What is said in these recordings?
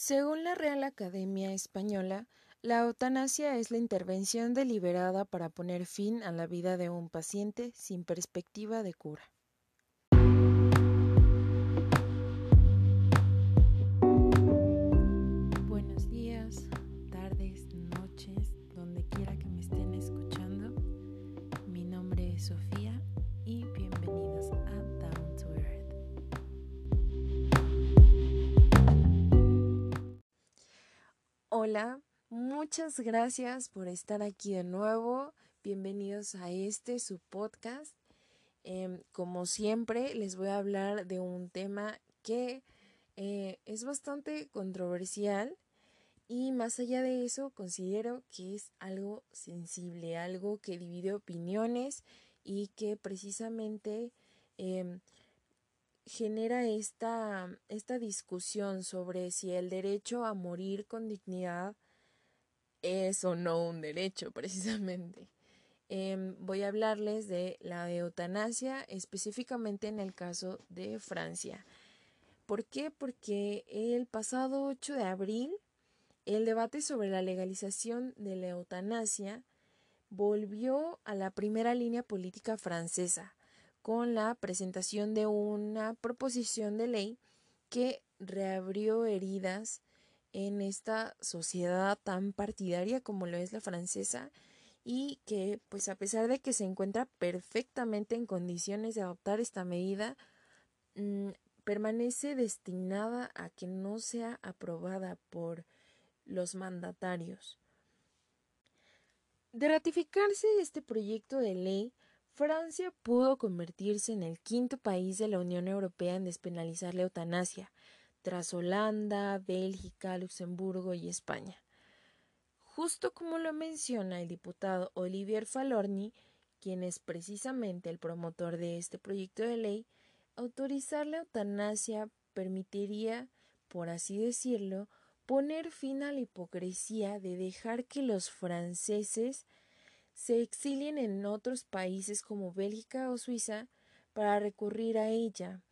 Según la Real Academia Española, la eutanasia es la intervención deliberada para poner fin a la vida de un paciente sin perspectiva de cura. Buenos días, tardes, noches, donde quiera que me estén escuchando. Mi nombre es Sofía Hola, muchas gracias por estar aquí de nuevo. Bienvenidos a este, su podcast. Em, como siempre, les voy a hablar de un tema que eh, es bastante controversial y más allá de eso, considero que es algo sensible, algo que divide opiniones y que precisamente em, genera esta, esta discusión sobre si el derecho a morir con dignidad es o no un derecho, precisamente. Em, voy a hablarles de la eutanasia, específicamente en el caso de Francia. ¿Por qué? Porque el pasado 8 de abril, el debate sobre la legalización de la eutanasia volvió a la primera línea política francesa con la presentación de una proposición de ley que reabrió heridas en esta sociedad tan partidaria como lo es la francesa y que pues a pesar de que se encuentra perfectamente en condiciones de adoptar esta medida mm, permanece destinada a que no sea aprobada por los mandatarios. De ratificarse este proyecto de ley, Francia pudo convertirse en el quinto país de la Unión Europea en despenalizar la eutanasia, tras Holanda, Bélgica, Luxemburgo y España. Justo como lo menciona el diputado Olivier Falorni, quien es precisamente el promotor de este proyecto de ley, autorizar la eutanasia permitiría, por así decirlo, poner fin a la hipocresía de dejar que los franceses se exilien en otros países como Bélgica o Suiza para recurrir a ella,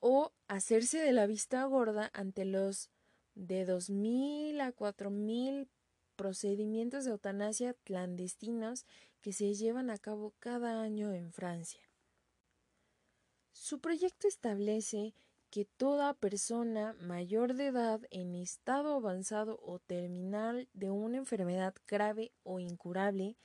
o hacerse de la vista gorda ante los de dos mil a cuatro mil procedimientos de eutanasia clandestinos que se llevan a cabo cada año en Francia. Su proyecto establece que toda persona mayor de edad en estado avanzado o terminal de una enfermedad grave o incurable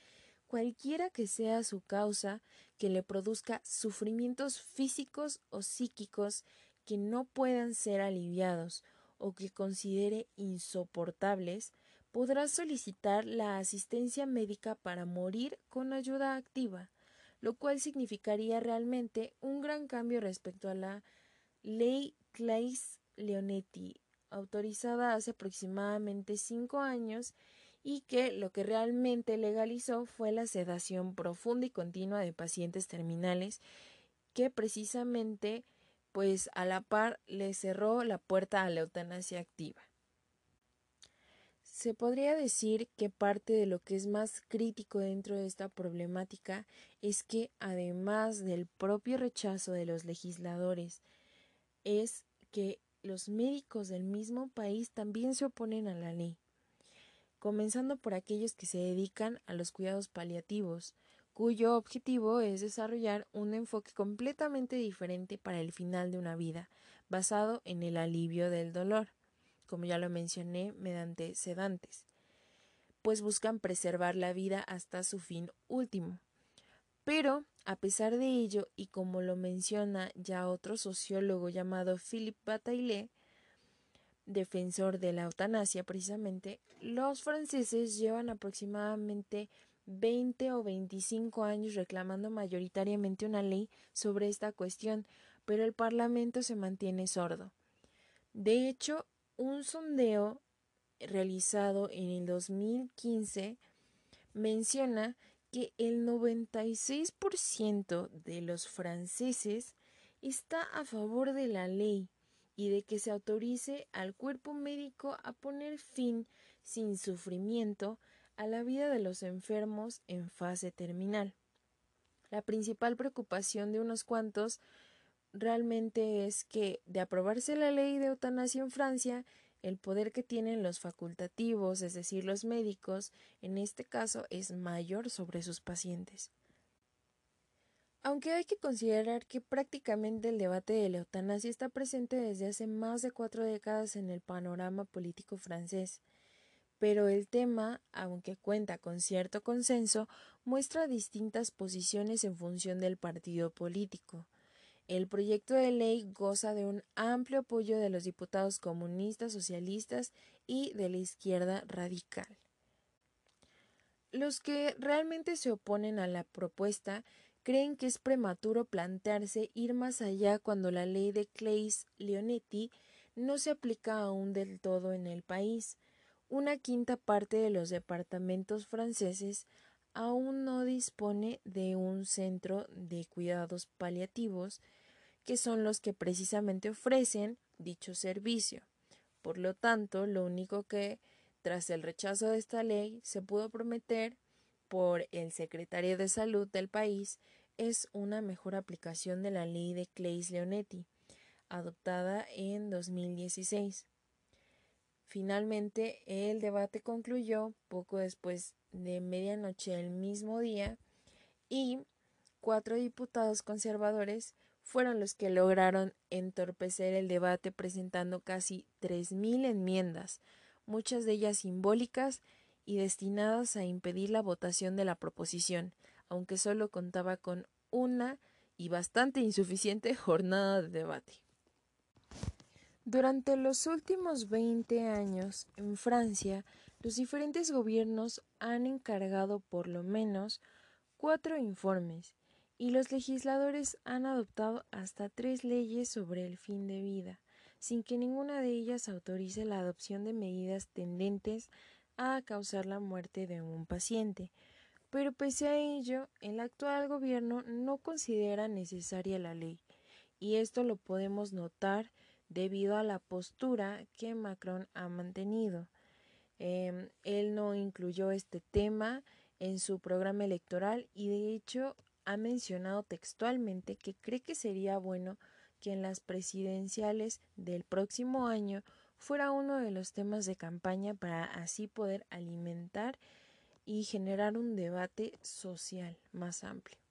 cualquiera que sea su causa, que le produzca sufrimientos físicos o psíquicos que no puedan ser aliviados o que considere insoportables, podrá solicitar la asistencia médica para morir con ayuda activa, lo cual significaría realmente un gran cambio respecto a la ley Claes Leonetti, autorizada hace aproximadamente cinco años y que lo que realmente legalizó fue la sedación profunda y continua de pacientes terminales que precisamente pues a la par le cerró la puerta a la eutanasia activa. Se podría decir que parte de lo que es más crítico dentro de esta problemática es que además del propio rechazo de los legisladores es que los médicos del mismo país también se oponen a la ley comenzando por aquellos que se dedican a los cuidados paliativos, cuyo objetivo es desarrollar un enfoque completamente diferente para el final de una vida, basado en el alivio del dolor, como ya lo mencioné, mediante sedantes, pues buscan preservar la vida hasta su fin último. Pero, a pesar de ello, y como lo menciona ya otro sociólogo llamado Philippe Bataille, defensor de la eutanasia precisamente, los franceses llevan aproximadamente 20 o 25 años reclamando mayoritariamente una ley sobre esta cuestión, pero el Parlamento se mantiene sordo. De hecho, un sondeo realizado en el 2015 menciona que el 96% de los franceses está a favor de la ley y de que se autorice al cuerpo médico a poner fin sin sufrimiento a la vida de los enfermos en fase terminal. La principal preocupación de unos cuantos realmente es que, de aprobarse la ley de eutanasia en Francia, el poder que tienen los facultativos, es decir, los médicos, en este caso es mayor sobre sus pacientes. Aunque hay que considerar que prácticamente el debate de la eutanasia está presente desde hace más de cuatro décadas en el panorama político francés, pero el tema, aunque cuenta con cierto consenso, muestra distintas posiciones en función del partido político. El proyecto de ley goza de un amplio apoyo de los diputados comunistas, socialistas y de la izquierda radical. Los que realmente se oponen a la propuesta creen que es prematuro plantearse ir más allá cuando la ley de Claes-Leonetti no se aplica aún del todo en el país. Una quinta parte de los departamentos franceses aún no dispone de un centro de cuidados paliativos, que son los que precisamente ofrecen dicho servicio. Por lo tanto, lo único que, tras el rechazo de esta ley, se pudo prometer por el secretario de Salud del país es una mejor aplicación de la ley de Claes-Leonetti, adoptada en 2016. Finalmente, el debate concluyó poco después de medianoche del mismo día y cuatro diputados conservadores fueron los que lograron entorpecer el debate presentando casi 3.000 enmiendas, muchas de ellas simbólicas y destinadas a impedir la votación de la proposición, aunque solo contaba con una y bastante insuficiente jornada de debate. Durante los últimos 20 años, en Francia, los diferentes gobiernos han encargado por lo menos cuatro informes y los legisladores han adoptado hasta tres leyes sobre el fin de vida, sin que ninguna de ellas autorice la adopción de medidas tendentes a causar la muerte de un paciente. Pero pese a ello, el actual gobierno no considera necesaria la ley, y esto lo podemos notar debido a la postura que Macron ha mantenido. Em, él no incluyó este tema en su programa electoral y de hecho ha mencionado textualmente que cree que sería bueno que en las presidenciales del próximo año fuera uno de los temas de campaña para así poder alimentar y generar un debate social más amplio.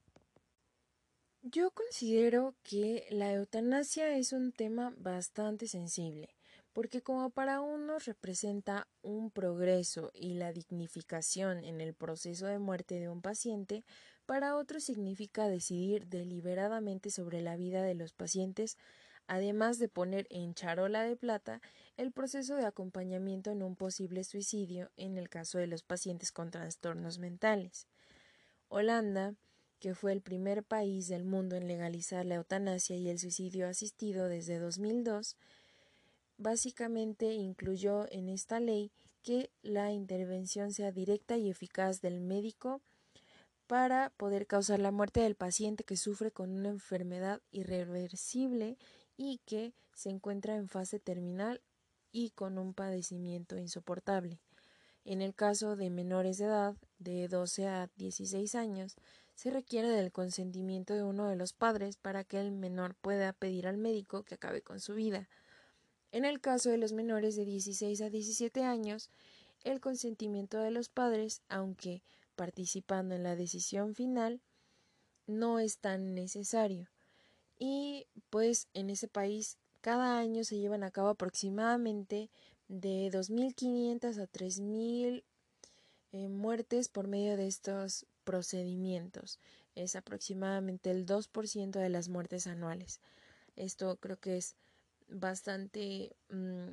Yo considero que la eutanasia es un tema bastante sensible, porque como para unos representa un progreso y la dignificación en el proceso de muerte de un paciente, para otros significa decidir deliberadamente sobre la vida de los pacientes, además de poner en charola de plata el proceso de acompañamiento en un posible suicidio en el caso de los pacientes con trastornos mentales. Holanda, que fue el primer país del mundo en legalizar la eutanasia y el suicidio asistido desde 2002, básicamente incluyó en esta ley que la intervención sea directa y eficaz del médico para poder causar la muerte del paciente que sufre con una enfermedad irreversible y que se encuentra en fase terminal y con un padecimiento insoportable. En el caso de menores de edad, de 12 a 16 años, se requiere del consentimiento de uno de los padres para que el menor pueda pedir al médico que acabe con su vida. En el caso de los menores de 16 a 17 años, el consentimiento de los padres, aunque participando en la decisión final, no es tan necesario. Y pues en ese país cada año se llevan a cabo aproximadamente de 2.500 a 3.000 eh, muertes por medio de estos procedimientos. Es aproximadamente el 2% de las muertes anuales. Esto creo que es bastante mm,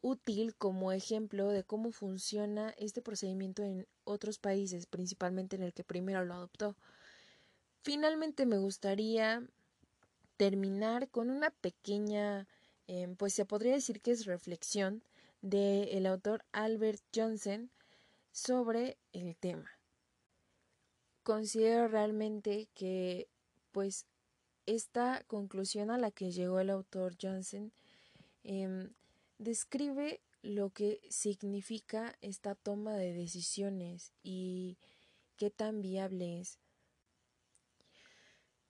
útil como ejemplo de cómo funciona este procedimiento en otros países, principalmente en el que primero lo adoptó. Finalmente me gustaría terminar con una pequeña, em, pues se podría decir que es reflexión del autor Albert Johnson sobre el tema. Considero realmente que pues esta conclusión a la que llegó el autor Johnson em, describe lo que significa esta toma de decisiones y qué tan viable es.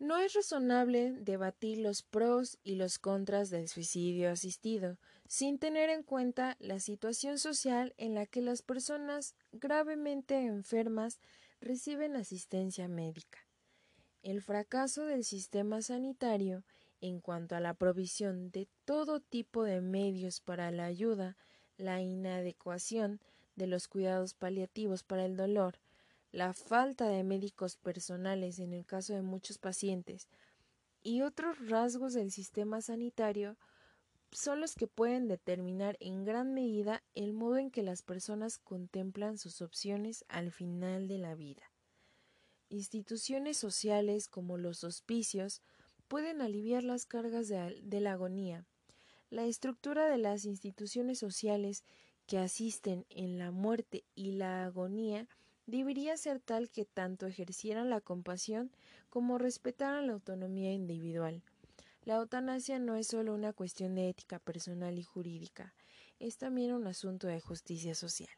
No es razonable debatir los pros y los contras del suicidio asistido, sin tener en cuenta la situación social en la que las personas gravemente enfermas reciben asistencia médica. El fracaso del sistema sanitario en cuanto a la provisión de todo tipo de medios para la ayuda, la inadecuación de los cuidados paliativos para el dolor, la falta de médicos personales en el caso de muchos pacientes y otros rasgos del sistema sanitario son los que pueden determinar en gran medida el modo en que las personas contemplan sus opciones al final de la vida. Instituciones sociales como los hospicios pueden aliviar las cargas de, de la agonía. La estructura de las instituciones sociales que asisten en la muerte y la agonía debería ser tal que tanto ejercieran la compasión como respetaran la autonomía individual. La eutanasia no es solo una cuestión de ética personal y jurídica, es también un asunto de justicia social.